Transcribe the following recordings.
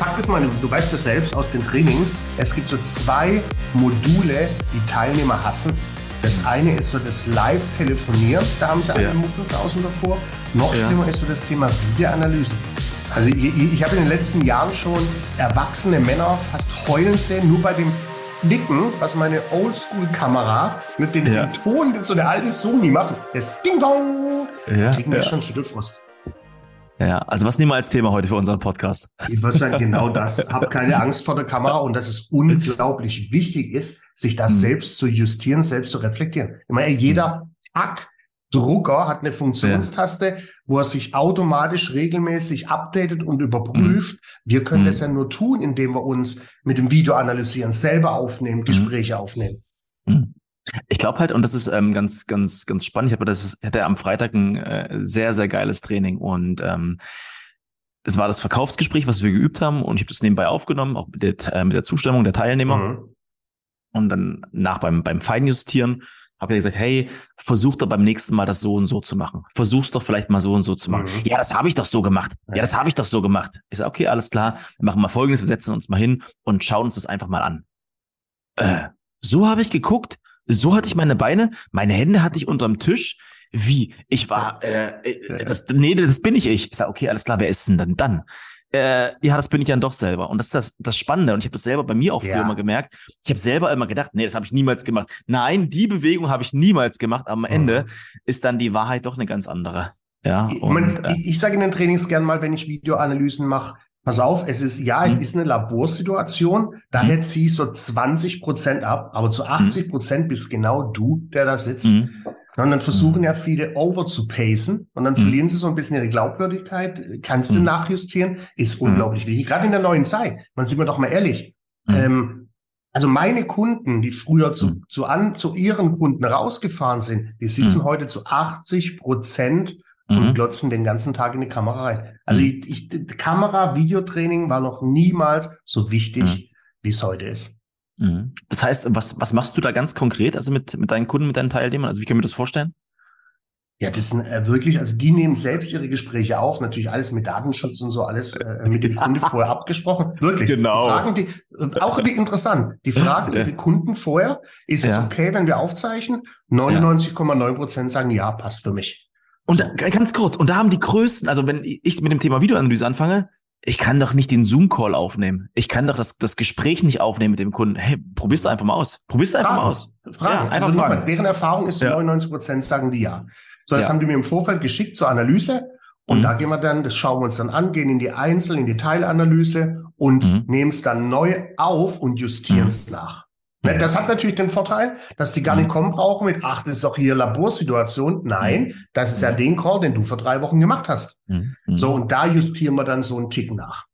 Fakt ist mal, du weißt es selbst aus den Trainings, es gibt so zwei Module, die Teilnehmer hassen. Das eine ist so das Live-Telefonieren, da haben sie alle ja. Muffens außen davor. Noch ja. schlimmer ist so das Thema Videoanalyse. Also ich, ich habe in den letzten Jahren schon erwachsene Männer fast heulen sehen, nur bei dem Nicken, was meine Oldschool-Kamera mit dem ja. Ton, den so der alte Sony macht, das Ding-Dong, ja, kriegen wir ja. schon Schüttelfrost. Ja, also was nehmen wir als Thema heute für unseren Podcast? Ich würde sagen, genau das. Hab keine Angst vor der Kamera und dass es unglaublich wichtig ist, sich das mhm. selbst zu justieren, selbst zu reflektieren. Ich meine, jeder Tag Drucker hat eine Funktionstaste, ja. wo er sich automatisch regelmäßig updatet und überprüft. Mhm. Wir können mhm. das ja nur tun, indem wir uns mit dem Video analysieren, selber aufnehmen, mhm. Gespräche aufnehmen. Ich glaube halt, und das ist ähm, ganz, ganz, ganz spannend. Ich habe das hatte am Freitag ein äh, sehr, sehr geiles Training und ähm, es war das Verkaufsgespräch, was wir geübt haben, und ich habe das nebenbei aufgenommen, auch mit der, äh, mit der Zustimmung der Teilnehmer. Mhm. Und dann nach beim, beim Feinjustieren habe ich gesagt, hey, versuch doch beim nächsten Mal das so und so zu machen. Versuch's doch vielleicht mal so und so zu machen. Mhm. Ja, das habe ich doch so gemacht. Ja, das habe ich doch so gemacht. Ich sage, okay, alles klar, wir machen mal folgendes, wir setzen uns mal hin und schauen uns das einfach mal an. Äh, so habe ich geguckt, so hatte ich meine Beine, meine Hände hatte ich unterm Tisch. Wie? Ich war, äh, äh das, nee, das bin ich ich. Ich sage, okay, alles klar, wer ist denn dann dann? Äh, ja, das bin ich dann doch selber. Und das ist das, das Spannende. Und ich habe das selber bei mir auch früher ja. immer gemerkt. Ich habe selber immer gedacht, nee, das habe ich niemals gemacht. Nein, die Bewegung habe ich niemals gemacht. Am Ende mhm. ist dann die Wahrheit doch eine ganz andere. Ja, und, ich, mein, äh, ich sage in den Trainings gern mal, wenn ich Videoanalysen mache, Pass auf, es ist, ja, es mhm. ist eine Laborsituation, daher mhm. zieh ich so 20 Prozent ab, aber zu 80 mhm. Prozent bist genau du, der da sitzt. Mhm. Und dann versuchen ja viele over zu pacen und dann verlieren sie so ein bisschen ihre Glaubwürdigkeit. Kannst du nachjustieren? Ist unglaublich wichtig. Gerade in der neuen Zeit. Man sieht man doch mal ehrlich. Ähm, also meine Kunden, die früher zu, zu, an, zu ihren Kunden rausgefahren sind, die sitzen heute zu 80 Prozent und mhm. glotzen den ganzen Tag in die Kamera rein. Also mhm. ich, ich, Kamera, Videotraining war noch niemals so wichtig, mhm. wie es heute ist. Mhm. Das heißt, was, was machst du da ganz konkret, also mit, mit deinen Kunden, mit deinen Teilnehmern? Also wie können wir das vorstellen? Ja, das sind äh, wirklich, also die nehmen selbst ihre Gespräche auf, natürlich alles mit Datenschutz und so, alles äh, mit dem Kunde vorher abgesprochen. Wirklich. Genau. Fragen die, äh, auch die interessant, die fragen ihre Kunden vorher, ist ja. es okay, wenn wir aufzeichnen? 99,9 Prozent sagen, ja, passt für mich. Und so. ganz kurz, und da haben die größten, also wenn ich mit dem Thema Videoanalyse anfange, ich kann doch nicht den Zoom-Call aufnehmen. Ich kann doch das, das Gespräch nicht aufnehmen mit dem Kunden. Hey, probier's einfach mal aus. Probier's einfach mal aus. Fragen. Ja, einfach also fragen. Mal, deren Erfahrung ist, ja. 99 Prozent sagen die ja. So, das ja. haben die mir im Vorfeld geschickt zur Analyse. Und mhm. da gehen wir dann, das schauen wir uns dann an, gehen in die Einzel-, in die Teilanalyse und mhm. nehmen es dann neu auf und justieren es mhm. nach. Ne, das hat natürlich den Vorteil, dass die gar nicht mhm. kommen brauchen mit, ach, das ist doch hier Laborsituation. Nein, mhm. das ist ja den Call, den du vor drei Wochen gemacht hast. Mhm. So, und da justieren wir dann so einen Tick nach.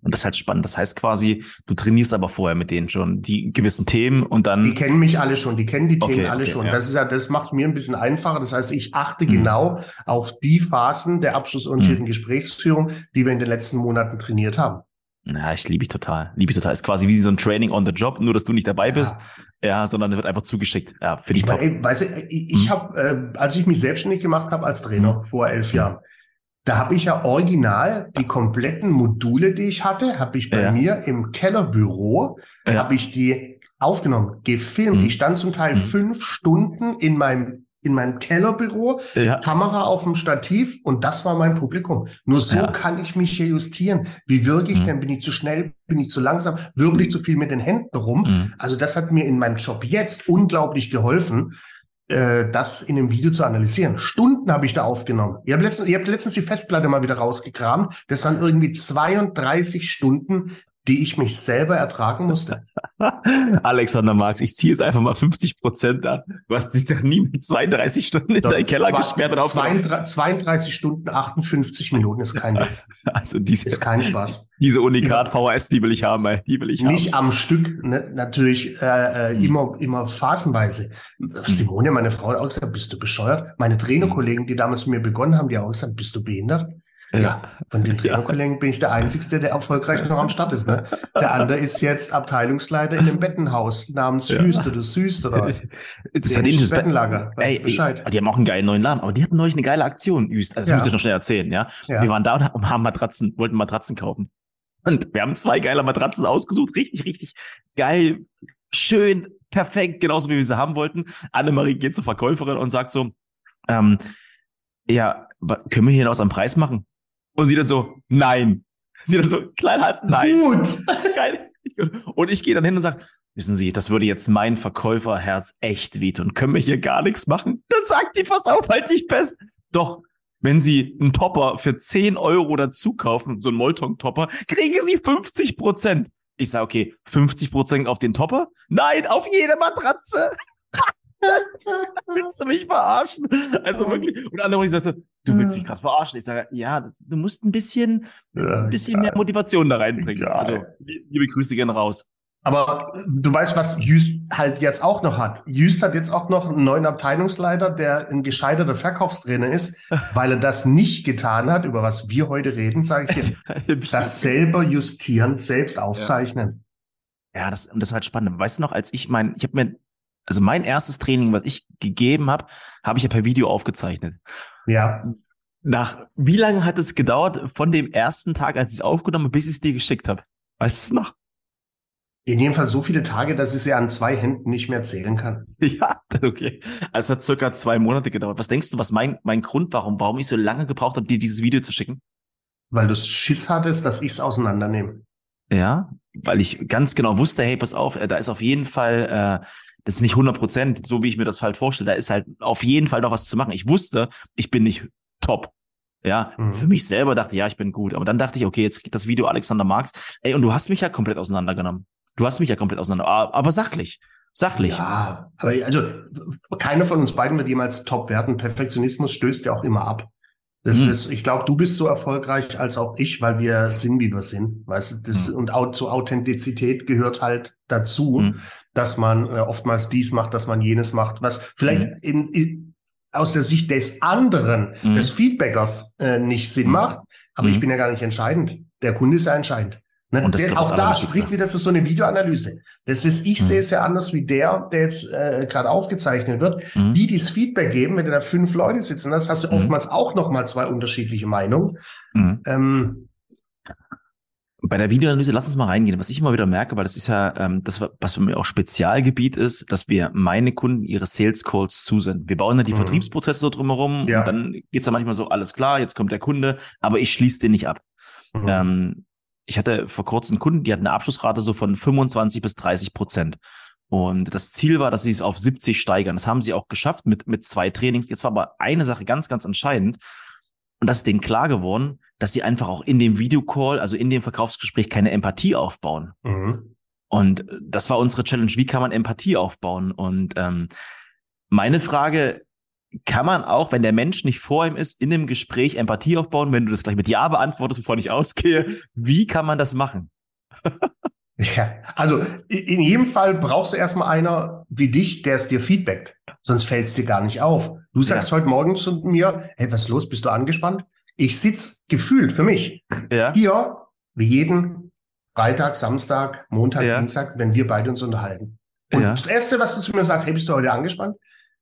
Und das ist halt spannend. Das heißt quasi, du trainierst aber vorher mit denen schon die gewissen Themen und dann. Die kennen mich alle schon, die kennen die Themen alle okay, schon. Ja. Das ist ja, das macht es mir ein bisschen einfacher. Das heißt, ich achte mhm. genau auf die Phasen der abschlussorientierten mhm. Gesprächsführung, die wir in den letzten Monaten trainiert haben. Ja, ich liebe ich total. Liebe ich total. Ist quasi wie so ein Training on the Job, nur dass du nicht dabei bist. Ja, ja sondern wird einfach zugeschickt. Ja, für dich top. Ey, weißt du, ich, ich hm. habe, äh, als ich mich selbstständig gemacht habe als Trainer hm. vor elf. Jahren, da habe ich ja original die kompletten Module, die ich hatte, habe ich bei ja. mir im Kellerbüro, ja. habe ich die aufgenommen, gefilmt. Hm. Ich stand zum Teil hm. fünf Stunden in meinem in meinem Kellerbüro, ja. Kamera auf dem Stativ und das war mein Publikum. Nur so ja. kann ich mich hier justieren. Wie wirke ich mhm. denn? Bin ich zu schnell? Bin ich zu langsam? Wirbel ich zu viel mit den Händen rum? Mhm. Also das hat mir in meinem Job jetzt unglaublich geholfen, äh, das in einem Video zu analysieren. Stunden habe ich da aufgenommen. Ihr habt letztens, ihr habt letztens die Festplatte mal wieder rausgekramt. Das waren irgendwie 32 Stunden die ich mich selber ertragen musste. Alexander Marx, ich ziehe jetzt einfach mal 50 Prozent an. Du hast dich doch nie mit 32 Stunden in deinen Keller gesperrt drauf. 32, 32 Stunden, 58 Minuten ist kein Witz. Also diese, ist kein Spaß. Diese Unikat VHS, die will ich haben, die will ich haben. Nicht am Stück, ne, natürlich äh, hm. immer, immer phasenweise. Simone, meine Frau, hat auch gesagt, bist du bescheuert? Meine Trainerkollegen, die damals mit mir begonnen haben, die haben auch gesagt, bist du behindert? Ja, von den Trainerkollegen ja. bin ich der Einzige, der erfolgreich noch am Start ist. Ne? Der andere ist jetzt Abteilungsleiter in einem Bettenhaus namens ja. Hüst oder Süß oder was. Das ist das Bettenlager. Ey, Bescheid. Ey, die haben auch einen geilen neuen Namen, aber die hatten neulich eine geile Aktion, Hüst. Also das ja. muss ich noch schnell erzählen, ja? ja. Wir waren da und haben Matratzen, wollten Matratzen kaufen. Und wir haben zwei geile Matratzen ausgesucht, richtig, richtig geil, schön, perfekt, genauso wie wir sie haben wollten. Annemarie geht zur Verkäuferin und sagt so, ähm, ja, können wir hier hinaus am Preis machen? Und sie dann so, nein. Sie dann so, klein halb, nein. Gut. Und ich gehe dann hin und sage, wissen Sie, das würde jetzt mein Verkäuferherz echt wehtun. Können wir hier gar nichts machen? Dann sagt die, pass auf, halt dich fest. Doch, wenn Sie einen Topper für 10 Euro dazu kaufen, so einen Molton-Topper, kriegen Sie 50 Prozent. Ich sage, okay, 50 Prozent auf den Topper? Nein, auf jede Matratze. willst du mich verarschen? Also wirklich. Und andere sagte, du willst mich gerade verarschen. Ich sage, ja, das, du musst ein bisschen, ein bisschen mehr Motivation da reinbringen. Geil. Also, liebe Grüße gehen raus. Aber du weißt, was Jüst halt jetzt auch noch hat. Jüst hat jetzt auch noch einen neuen Abteilungsleiter, der ein gescheiterter Verkaufstrainer ist, weil er das nicht getan hat, über was wir heute reden, sage ich dir. das selber justieren, selbst aufzeichnen. Ja, ja das, und das ist halt spannend. Weißt du noch, als ich mein, ich habe mir, also mein erstes Training, was ich gegeben habe, habe ich ja per Video aufgezeichnet. Ja. Nach wie lange hat es gedauert von dem ersten Tag, als ich es aufgenommen habe, bis ich es dir geschickt habe? Weißt du es noch? In jedem Fall so viele Tage, dass ich sie an zwei Händen nicht mehr zählen kann. Ja, okay. Also es hat circa zwei Monate gedauert. Was denkst du, was mein, mein Grund warum, warum ich so lange gebraucht habe, dir dieses Video zu schicken? Weil du Schiss hattest, dass ich es auseinandernehme. Ja, weil ich ganz genau wusste, hey, pass auf, äh, da ist auf jeden Fall, äh, das ist nicht 100 Prozent, so wie ich mir das halt vorstelle, da ist halt auf jeden Fall noch was zu machen. Ich wusste, ich bin nicht top. Ja, mhm. für mich selber dachte ich, ja, ich bin gut. Aber dann dachte ich, okay, jetzt kriegt das Video Alexander Marx. Ey, und du hast mich ja komplett auseinandergenommen. Du hast mich ja komplett auseinander, aber sachlich. Sachlich. Ja, aber also keiner von uns beiden wird jemals top werden. Perfektionismus stößt ja auch immer ab. Das mhm. ist, ich glaube, du bist so erfolgreich als auch ich, weil wir sind, wie wir sind. Weißt du, das, mhm. und auch zur Authentizität gehört halt dazu, mhm. Dass man äh, oftmals dies macht, dass man jenes macht, was vielleicht mhm. in, in, aus der Sicht des anderen, mhm. des Feedbackers, äh, nicht Sinn mhm. macht. Aber ich bin ja gar nicht entscheidend. Der Kunde ist ja entscheidend. Ne? Und das der, auch da spricht wieder für so eine Videoanalyse. Das ist, ich mhm. sehe es ja anders wie der, der jetzt äh, gerade aufgezeichnet wird. Mhm. Die, die das Feedback geben, wenn du da fünf Leute sitzen hast, hast du mhm. oftmals auch noch mal zwei unterschiedliche Meinungen. Mhm. Ähm, bei der Videoanalyse, lass uns mal reingehen. Was ich immer wieder merke, weil das ist ja ähm, das, was für mich auch Spezialgebiet ist, dass wir meine Kunden ihre Sales Calls zusenden. Wir bauen da die mhm. Vertriebsprozesse so drumherum ja. und dann geht's da manchmal so, alles klar, jetzt kommt der Kunde, aber ich schließe den nicht ab. Mhm. Ähm, ich hatte vor kurzem einen Kunden, die hat eine Abschlussrate so von 25 bis 30 Prozent. Und das Ziel war, dass sie es auf 70 steigern. Das haben sie auch geschafft mit, mit zwei Trainings. Jetzt war aber eine Sache ganz, ganz entscheidend. Und das ist denen klar geworden, dass sie einfach auch in dem Videocall, also in dem Verkaufsgespräch, keine Empathie aufbauen. Mhm. Und das war unsere Challenge. Wie kann man Empathie aufbauen? Und ähm, meine Frage kann man auch, wenn der Mensch nicht vor ihm ist, in dem Gespräch Empathie aufbauen, wenn du das gleich mit Ja beantwortest, wovon ich ausgehe, wie kann man das machen? ja, also in jedem Fall brauchst du erstmal einer wie dich, der es dir feedbackt. Sonst fällt es dir gar nicht auf. Du sagst ja. heute Morgen zu mir, hey, was ist los? Bist du angespannt? Ich sitz gefühlt für mich ja. hier wie jeden Freitag, Samstag, Montag, ja. Dienstag, wenn wir beide uns unterhalten. Und das Erste, was du zu mir sagst, hey, bist du heute angespannt?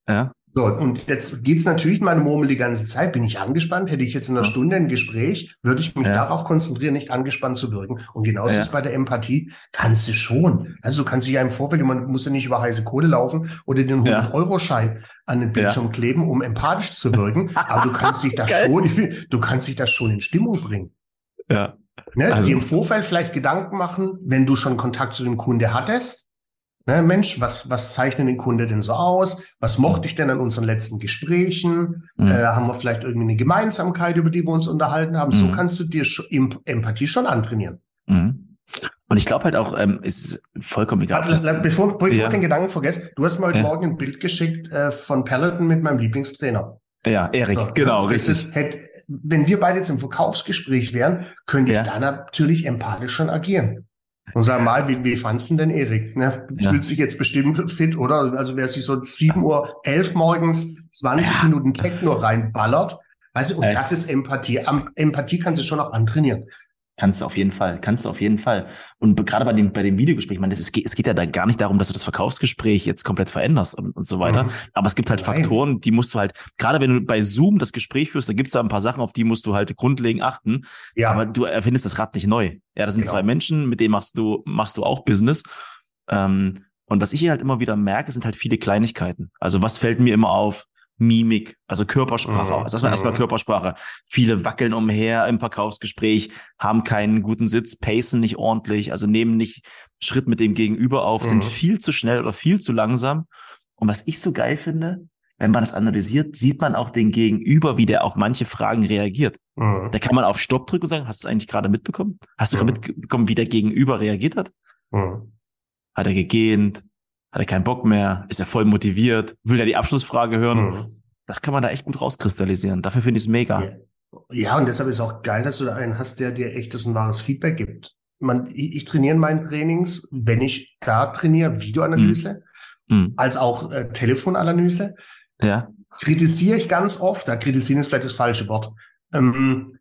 Ja. So, und jetzt geht's natürlich meine Murmel die ganze Zeit. Bin ich angespannt? Hätte ich jetzt in einer Stunde ein Gespräch, würde ich mich ja. darauf konzentrieren, nicht angespannt zu wirken. Und genauso ja. ist bei der Empathie. Kannst du schon. Also du kannst dich ja im Vorfeld, man muss ja nicht über heiße Kohle laufen oder den 100-Euro-Schein an den Bildschirm kleben, um empathisch zu wirken. Also du kannst dich das schon, du kannst dich das schon in Stimmung bringen. Ja. Ne? Also, dir im Vorfeld vielleicht Gedanken machen, wenn du schon Kontakt zu dem Kunde hattest Ne, Mensch, was, was zeichnet den Kunde denn so aus? Was mochte ich denn an unseren letzten Gesprächen? Mhm. Äh, haben wir vielleicht irgendwie eine Gemeinsamkeit, über die wir uns unterhalten haben? Mhm. So kannst du dir Empathie schon antrainieren. Mhm. Und ich glaube halt auch, ähm, ist vollkommen egal. Warte, bevor, bevor ja. ich den Gedanken vergesse, du hast mir heute ja. Morgen ein Bild geschickt äh, von Peloton mit meinem Lieblingstrainer. Ja, Erik, so, genau, richtig. Ist, hätte, wenn wir beide jetzt im Verkaufsgespräch wären, könnte ja. ich da natürlich empathisch schon agieren. Und sag mal, wie, wie fandst du denn Erik? Ne? Ja. Fühlt sich jetzt bestimmt fit, oder? Also wer sich so 7 Uhr 11 morgens 20 ja. Minuten Techno reinballert, weißt du, und Ey. das ist Empathie. Am, Empathie kannst du schon auch antrainieren. Kannst du auf jeden Fall, kannst du auf jeden Fall. Und gerade bei dem, bei dem Videogespräch, man, das ist, es geht ja da gar nicht darum, dass du das Verkaufsgespräch jetzt komplett veränderst und, und so weiter. Mhm. Aber es gibt halt. Faktoren, die musst du halt, gerade wenn du bei Zoom das Gespräch führst, da gibt es da ein paar Sachen, auf die musst du halt grundlegend achten. Ja. Aber du erfindest das Rad nicht neu. Ja, das sind genau. zwei Menschen, mit denen machst du, machst du auch Business. Ähm, und was ich hier halt immer wieder merke, sind halt viele Kleinigkeiten. Also was fällt mir immer auf? Mimik, also Körpersprache. Mhm. Also das war erstmal mhm. Körpersprache. Viele wackeln umher im Verkaufsgespräch, haben keinen guten Sitz, pacen nicht ordentlich, also nehmen nicht Schritt mit dem Gegenüber auf, mhm. sind viel zu schnell oder viel zu langsam. Und was ich so geil finde, wenn man das analysiert, sieht man auch den Gegenüber, wie der auf manche Fragen reagiert. Mhm. Da kann man auf Stopp drücken und sagen, hast du es eigentlich gerade mitbekommen? Hast du gerade mhm. mitbekommen, wie der Gegenüber reagiert hat? Mhm. Hat er gegähnt? Hat er keinen Bock mehr? Ist er voll motiviert? Will er die Abschlussfrage hören? Mhm. Das kann man da echt gut rauskristallisieren. Dafür finde ich es mega. Ja. ja. und deshalb ist es auch geil, dass du da einen hast, der dir echtes und wahres Feedback gibt. Man, ich, ich trainiere in meinen Trainings, wenn ich klar trainiere, Videoanalyse, mhm. als auch äh, Telefonanalyse. Ja. Kritisiere ich ganz oft, da kritisieren ist vielleicht das falsche Wort, ähm,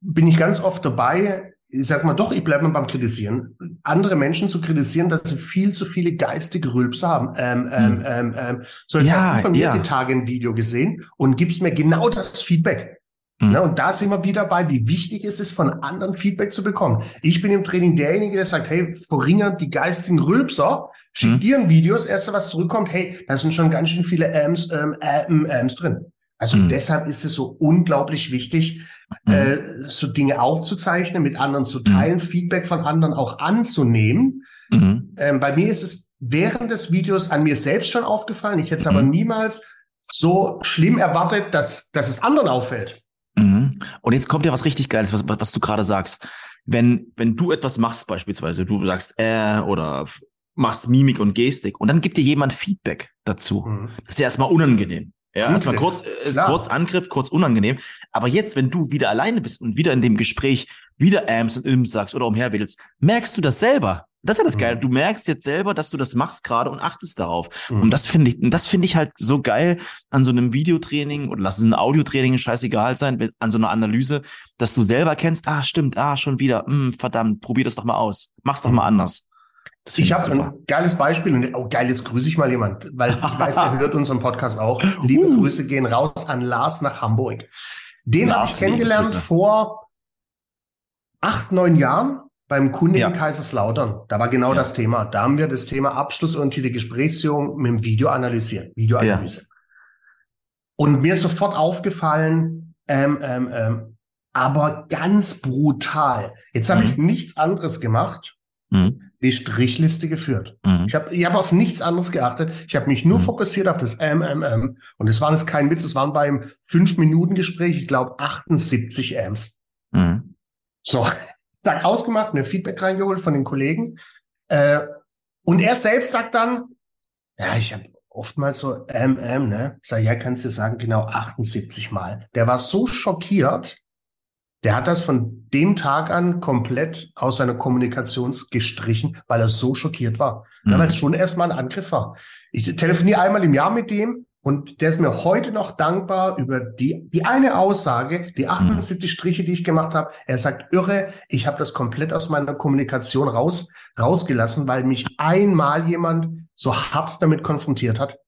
bin ich ganz oft dabei, ich sag mal doch, ich bleibe mal beim Kritisieren, andere Menschen zu kritisieren, dass sie viel zu viele geistige Rülps haben. Ähm, ähm, hm. ähm, ähm, so, jetzt ja, hast du von mir ja. die Tage ein Video gesehen und gibst mir genau das Feedback. Mhm. Ne, und da sind wir wieder bei, wie wichtig es ist, von anderen Feedback zu bekommen. Ich bin im Training derjenige, der sagt, hey, verringert die geistigen Rülpser, schick mhm. dir ein Video, das erste, was zurückkommt, hey, da sind schon ganz schön viele Ams, ähm, ähm, Ams drin. Also mhm. deshalb ist es so unglaublich wichtig, mhm. äh, so Dinge aufzuzeichnen, mit anderen zu teilen, mhm. Feedback von anderen auch anzunehmen. Mhm. Ähm, bei mir ist es während des Videos an mir selbst schon aufgefallen. Ich hätte es aber mhm. niemals so schlimm erwartet, dass, dass es anderen auffällt. Mhm. Und jetzt kommt ja was richtig Geiles, was, was du gerade sagst. Wenn, wenn du etwas machst, beispielsweise, du sagst äh oder machst Mimik und Gestik und dann gibt dir jemand Feedback dazu. Mhm. Das ist ja erstmal unangenehm. Ja, erstmal kurz, ist Klar. kurz Angriff, kurz unangenehm. Aber jetzt, wenn du wieder alleine bist und wieder in dem Gespräch wieder Ams und Ims sagst oder umherwählst, merkst du das selber. Das ist ja das mhm. Geile. Du merkst jetzt selber, dass du das machst gerade und achtest darauf. Mhm. Und das finde ich, das finde ich halt so geil an so einem Videotraining oder lass es ein Audiotraining scheißegal sein, an so einer Analyse, dass du selber kennst, ah, stimmt, ah, schon wieder, mh, verdammt, probier das doch mal aus. Mach's doch mhm. mal anders. Ich habe ein geiles Beispiel und oh geil, jetzt grüße ich mal jemand, weil ich weiß, der hört unseren Podcast auch. Liebe uh. Grüße gehen raus an Lars nach Hamburg. Den habe ich kennengelernt vor acht, neun Jahren beim Kunden ja. in Kaiserslautern. Da war genau ja. das Thema. Da haben wir das Thema abschlussorientierte Gesprächsführung mit dem Video analysieren, Videoanalyse. Ja. Und mir ist sofort aufgefallen, ähm, ähm, ähm, aber ganz brutal. Jetzt habe mhm. ich nichts anderes gemacht. Mhm die Strichliste geführt. Mhm. Ich habe ich hab auf nichts anderes geachtet. Ich habe mich nur mhm. fokussiert auf das MMM. Und es waren jetzt kein Witz, es waren beim 5-Minuten-Gespräch, ich glaube, 78 Ams. Mhm. So, zack, ausgemacht, mir Feedback reingeholt von den Kollegen. Äh, und er selbst sagt dann, ja, ich habe oftmals so MM, ne? Sag, ja, kannst du sagen, genau 78 Mal. Der war so schockiert, der hat das von dem Tag an komplett aus seiner Kommunikation gestrichen, weil er so schockiert war. Mhm. Weil es schon erstmal ein Angriff war. Ich telefoniere einmal im Jahr mit dem und der ist mir heute noch dankbar über die, die eine Aussage, die 78 mhm. Striche, die ich gemacht habe. Er sagt, irre, ich habe das komplett aus meiner Kommunikation raus, rausgelassen, weil mich einmal jemand so hart damit konfrontiert hat.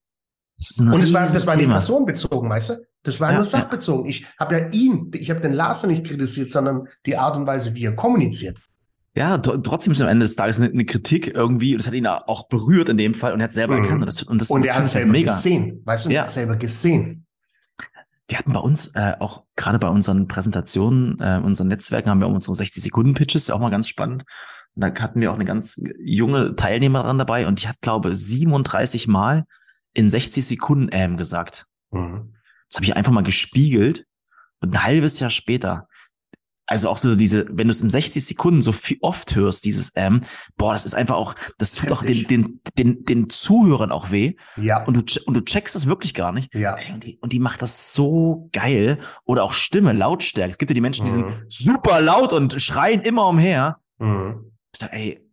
Und es war, das war nicht personenbezogen, weißt du? Das war ja, nur sachbezogen. Ich habe ja ihn, ich habe den Larsen nicht kritisiert, sondern die Art und Weise, wie er kommuniziert. Ja, trotzdem ist am Ende des Tages eine, eine, Kritik irgendwie, das hat ihn auch berührt in dem Fall und er hat selber mhm. erkannt. Und, das, und, das, und er hat es selber mega. gesehen, weißt du, ja. hat selber gesehen. Wir hatten bei uns äh, auch gerade bei unseren Präsentationen, äh, unseren Netzwerken haben wir auch unsere 60-Sekunden-Pitches, ja auch mal ganz spannend. Und da hatten wir auch eine ganz junge Teilnehmerin dabei und die hat, glaube 37 Mal in 60 Sekunden ähm gesagt. Mhm. Das habe ich einfach mal gespiegelt und ein halbes Jahr später. Also auch so diese, wenn du es in 60 Sekunden so viel oft hörst, dieses ähm, boah, das ist einfach auch, das tut auch den, den, den, den Zuhörern auch weh. Ja. Und du, und du checkst es wirklich gar nicht. Ja. Und die, und die macht das so geil. Oder auch Stimme, Lautstärke. Es gibt ja die Menschen, die mhm. sind super laut und schreien immer umher. Mhm. Ich sag, ey,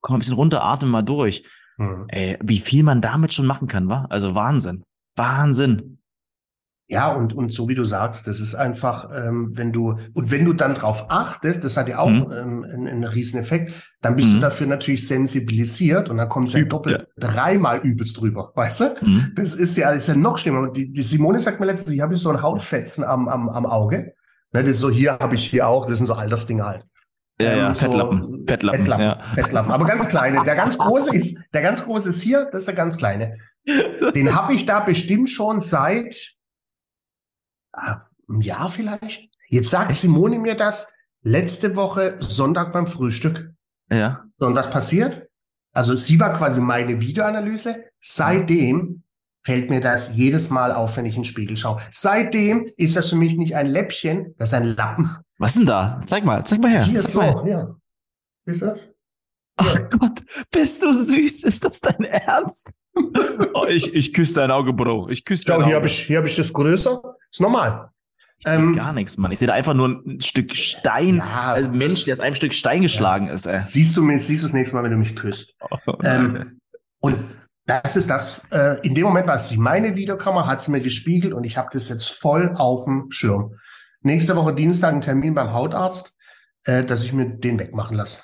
komm mal ein bisschen runter, atme mal durch. Mhm. Ey, wie viel man damit schon machen kann, wa? Also Wahnsinn. Wahnsinn. Ja, und, und so wie du sagst, das ist einfach, ähm, wenn du, und wenn du dann drauf achtest, das hat ja auch mhm. ähm, einen, einen riesen Effekt, dann bist mhm. du dafür natürlich sensibilisiert und dann kommt es ja doppelt, ja. dreimal übelst drüber, weißt du? Mhm. Das ist ja, ist ja noch schlimmer. Die, die Simone sagt mir letztens, ich habe so ein Hautfetzen am, am, am Auge. Ne, das ist so, hier habe ich hier auch, das sind so Altersdinge halt. Ja, ja, ähm, Fettlappen. So Fettlappen. Fettlappen, ja. Fettlappen. Aber ganz kleine. Der ganz große ist, der ganz große ist hier, das ist der ganz kleine. Den habe ich da bestimmt schon seit ein Jahr vielleicht. Jetzt sagt Simone mir das letzte Woche Sonntag beim Frühstück. Ja. Und was passiert? Also sie war quasi meine Videoanalyse. Seitdem fällt mir das jedes Mal auf, wenn ich in den Spiegel schaue. Seitdem ist das für mich nicht ein Läppchen, das ist ein Lappen. Was denn da? Zeig mal, zeig mal her. Hier zeig so, mal her. ja. Ist das? Ach Gott, bist du süß? Ist das dein Ernst? oh, ich, ich küsse dein Auge, Bro. Ich küsse dein Schau, Auge. hier habe ich, hier hab ich das größer. Ist normal. Ich sehe ähm, gar nichts, Mann. Ich sehe da einfach nur ein Stück Stein. Ja, also Mensch, der aus einem Stück Stein geschlagen ja. ist. Ey. Siehst du mich, siehst du das nächste Mal, wenn du mich küsst. Oh, ähm, und das ist das. Äh, in dem Moment war es meine Videokamera, hat sie mir gespiegelt und ich habe das jetzt voll auf dem Schirm. Nächste Woche Dienstag ein Termin beim Hautarzt, äh, dass ich mir den wegmachen lasse.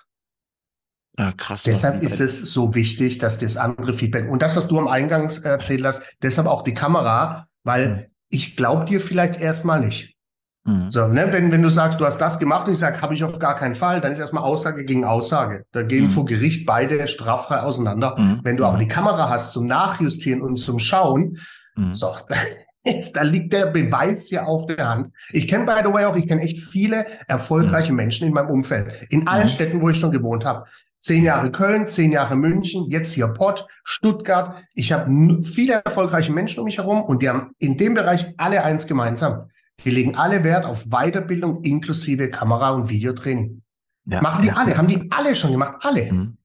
Ja, krass. Deshalb ist es so wichtig, dass das andere Feedback und das, was du am Eingang erzählt hast, deshalb auch die Kamera, weil mhm. Ich glaube dir vielleicht erstmal nicht. Mhm. So, ne, wenn, wenn du sagst, du hast das gemacht und ich sage, habe ich auf gar keinen Fall, dann ist erstmal Aussage gegen Aussage. Da gehen mhm. vor Gericht beide straffrei auseinander. Mhm. Wenn du aber mhm. die Kamera hast zum Nachjustieren und zum Schauen, mhm. so, da liegt der Beweis ja auf der Hand. Ich kenne, by the way, auch, ich kenne echt viele erfolgreiche Menschen in meinem Umfeld. In allen Städten, wo ich schon gewohnt habe. Zehn Jahre Köln, zehn Jahre München, jetzt hier Pott, Stuttgart. Ich habe viele erfolgreiche Menschen um mich herum und die haben in dem Bereich alle eins gemeinsam. Die legen alle Wert auf Weiterbildung inklusive Kamera- und Videotraining. Ja, Machen die ja, alle, haben die alle schon gemacht, alle. Mhm.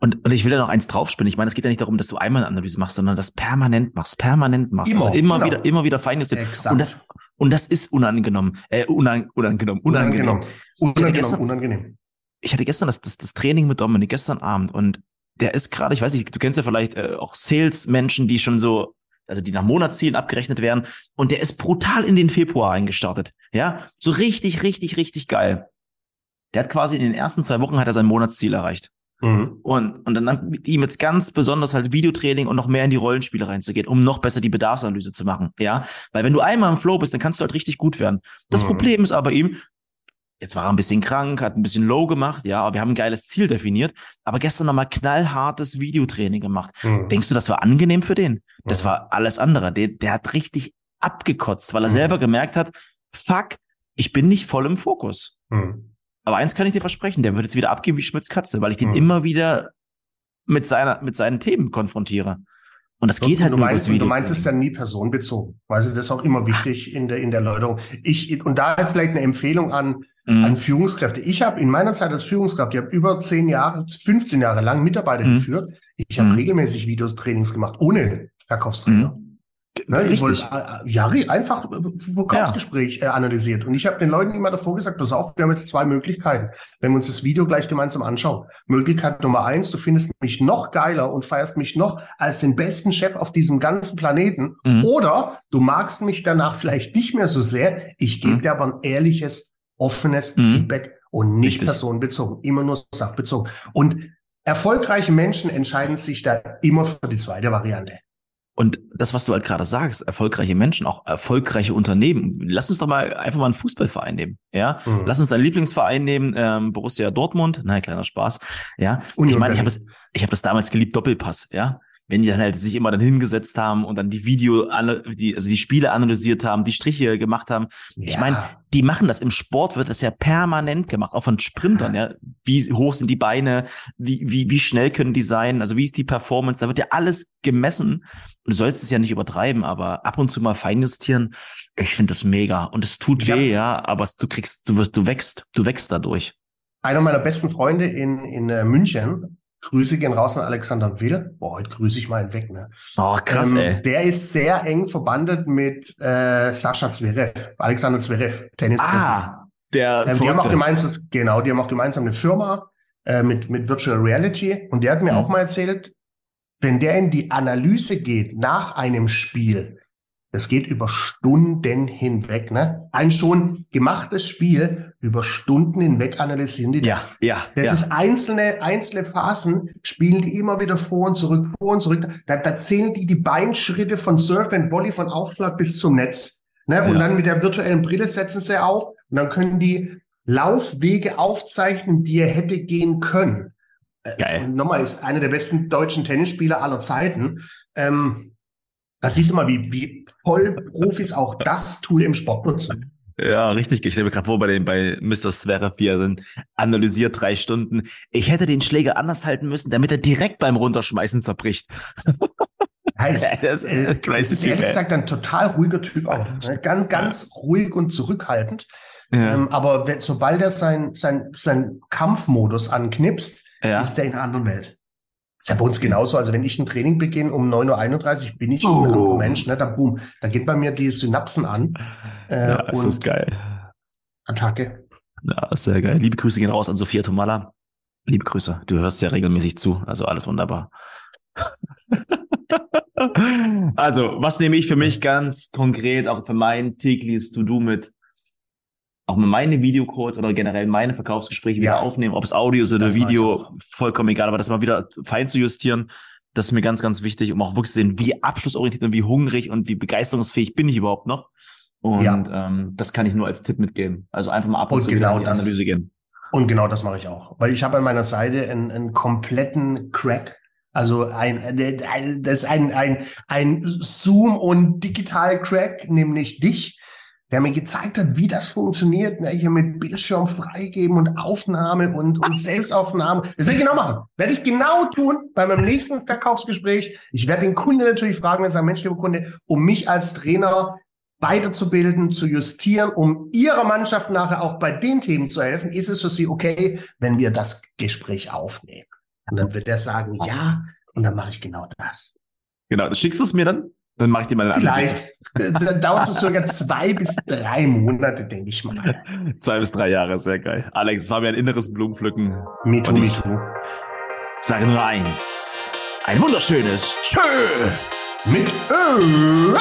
Und, und ich will da noch eins draufspinnen. Ich meine, es geht ja nicht darum, dass du einmal eine Analyse machst, sondern das permanent machst, permanent machst. Immer, also immer genau. wieder, immer wieder fein ist. Und das, und das ist unangenommen, äh, unang, unangenommen, unangenehm. Unangenehm, unangenehm. Gestern, unangenehm ich hatte gestern das, das, das Training mit Dominik, gestern Abend, und der ist gerade, ich weiß nicht, du kennst ja vielleicht äh, auch Sales-Menschen, die schon so, also die nach Monatszielen abgerechnet werden, und der ist brutal in den Februar eingestartet. Ja, so richtig, richtig, richtig geil. Der hat quasi in den ersten zwei Wochen hat er sein Monatsziel erreicht. Mhm. Und, und dann mit ihm jetzt ganz besonders halt Videotraining und noch mehr in die Rollenspiele reinzugehen, um noch besser die Bedarfsanalyse zu machen. Ja, weil wenn du einmal im Flow bist, dann kannst du halt richtig gut werden. Das mhm. Problem ist aber ihm, Jetzt war er ein bisschen krank, hat ein bisschen low gemacht, ja, aber wir haben ein geiles Ziel definiert. Aber gestern nochmal knallhartes Videotraining gemacht. Mhm. Denkst du, das war angenehm für den? Das mhm. war alles andere. Der, der hat richtig abgekotzt, weil er mhm. selber gemerkt hat, fuck, ich bin nicht voll im Fokus. Mhm. Aber eins kann ich dir versprechen, der wird jetzt wieder abgehen wie Schmitz Katze, weil ich den mhm. immer wieder mit seiner, mit seinen Themen konfrontiere. Und das geht halt nur meinst, Video. Du meinst es dann nie personenbezogen. Du, das ist auch immer wichtig in der, in der Erläuterung. Ich, und da vielleicht eine Empfehlung an, mhm. an Führungskräfte. Ich habe in meiner Zeit als Führungskraft, ich habe über zehn Jahre, 15 Jahre lang Mitarbeiter mhm. geführt. Ich habe mhm. regelmäßig Videotrainings gemacht, ohne Verkaufstrainer. Ne, ich wollte äh, ja einfach Verkaufsgespräch ja. äh, analysiert. Und ich habe den Leuten immer davor gesagt, pass auf, wir haben jetzt zwei Möglichkeiten, wenn wir uns das Video gleich gemeinsam anschauen. Möglichkeit Nummer eins, du findest mich noch geiler und feierst mich noch als den besten Chef auf diesem ganzen Planeten. Mhm. Oder du magst mich danach vielleicht nicht mehr so sehr. Ich gebe mhm. dir aber ein ehrliches, offenes mhm. Feedback und nicht Richtig. personenbezogen, immer nur sachbezogen. Und erfolgreiche Menschen entscheiden sich da immer für die zweite Variante. Und das, was du halt gerade sagst, erfolgreiche Menschen, auch erfolgreiche Unternehmen. Lass uns doch mal einfach mal einen Fußballverein nehmen. Ja, mhm. lass uns deinen Lieblingsverein nehmen, ähm, Borussia Dortmund. Nein, kleiner Spaß. Ja, und ich meine, ich habe das, ich habe das damals geliebt, Doppelpass. Ja, wenn die dann halt sich immer dann hingesetzt haben und dann die Video, die, also die Spiele analysiert haben, die Striche gemacht haben. Ja. Ich meine, die machen das im Sport, wird das ja permanent gemacht, auch von Sprintern, ja. Wie hoch sind die Beine, wie, wie, wie schnell können die sein, also wie ist die Performance, da wird ja alles gemessen. Du sollst es ja nicht übertreiben, aber ab und zu mal feinjustieren, ich finde das mega. Und es tut ja. weh, ja, aber du kriegst, du wirst, du wächst, du wächst dadurch. Einer meiner besten Freunde in, in äh, München, Grüße gehen raus an Alexander Will. Boah, heute grüße ich mal einen weg, ne? Oh, krass, ähm, ey. Der ist sehr eng verbandet mit äh, Sascha Zverev, Alexander Zverev, tennis Ah, der ähm, Die haben auch gemeinsam, genau, die haben auch gemeinsam eine Firma äh, mit, mit Virtual Reality. Und der hat mir mhm. auch mal erzählt, wenn der in die Analyse geht nach einem Spiel, Das geht über Stunden hinweg. Ne? Ein schon gemachtes Spiel über Stunden hinweg analysieren die das. Ja, ja. Das ja. ist einzelne, einzelne Phasen, spielen die immer wieder vor und zurück, vor und zurück. Da, da zählen die die Beinschritte von Surf and Volley von Aufschlag bis zum Netz. Ne? Und ja. dann mit der virtuellen Brille setzen sie auf und dann können die Laufwege aufzeichnen, die er hätte gehen können. Äh, Geil. Und nochmal, ist einer der besten deutschen Tennisspieler aller Zeiten. Ähm, da siehst du mal, wie, wie voll Profis auch das Tool im Sport nutzen. Ja, richtig. Ich stelle mir gerade vor, bei den, bei Mr. Zverev, wie er sind, analysiert drei Stunden. Ich hätte den Schläger anders halten müssen, damit er direkt beim Runterschmeißen zerbricht. Heißt, das, äh, das ist ehrlich gesagt ein total ruhiger Typ auch. Ne? Ganz, ganz ruhig und zurückhaltend. Ja. Ähm, aber sobald er sein, sein, sein Kampfmodus anknipst, ja. ist er in einer anderen Welt. Ist ja bei uns genauso. Also wenn ich ein Training beginne um 9.31 Uhr, bin ich oh. ein anderer Mensch. Ne? Da, boom, da geht bei mir die Synapsen an. Äh, ja, ist das geil. Attacke. Ja, sehr geil. Liebe Grüße gehen raus an Sophia Tomala. Liebe Grüße. Du hörst ja regelmäßig zu. Also alles wunderbar. also, was nehme ich für mich ganz konkret, auch für mein tägliches To-Do mit? Auch mit meine Videocalls oder generell meine Verkaufsgespräche wieder aufnehmen, ob es Audio ist oder Video, vollkommen egal, aber das mal wieder fein zu justieren, das ist mir ganz, ganz wichtig, um auch wirklich zu sehen, wie abschlussorientiert und wie hungrig und wie begeisterungsfähig bin ich überhaupt noch. Und ja. ähm, das kann ich nur als Tipp mitgeben. Also einfach mal ab und, und zu genau in die das, Analyse gehen. Und genau das mache ich auch. Weil ich habe an meiner Seite einen, einen kompletten Crack also ein, das ist ein, ein, ein Zoom- und Digital-Crack, nämlich dich, der mir gezeigt hat, wie das funktioniert, ne, hier mit Bildschirm freigeben und Aufnahme und, und Selbstaufnahme. Das werde ich genau machen. Werde ich genau tun bei meinem nächsten Verkaufsgespräch. Ich werde den Kunden natürlich fragen, wenn er sagt, Mensch, lieber Kunde, um mich als Trainer weiterzubilden, zu justieren, um Ihrer Mannschaft nachher auch bei den Themen zu helfen, ist es für Sie okay, wenn wir das Gespräch aufnehmen. Und dann wird er sagen, ja, und dann mache ich genau das. Genau, schickst du es mir dann? Dann mache ich dir mal eine Vielleicht. dann dauert es sogar zwei bis drei Monate, denke ich mal. zwei bis drei Jahre, sehr geil. Alex, es war mir ein inneres Blumenpflücken. Me too, me too. Sage nur eins. Ein wunderschönes Tschö mit Ö.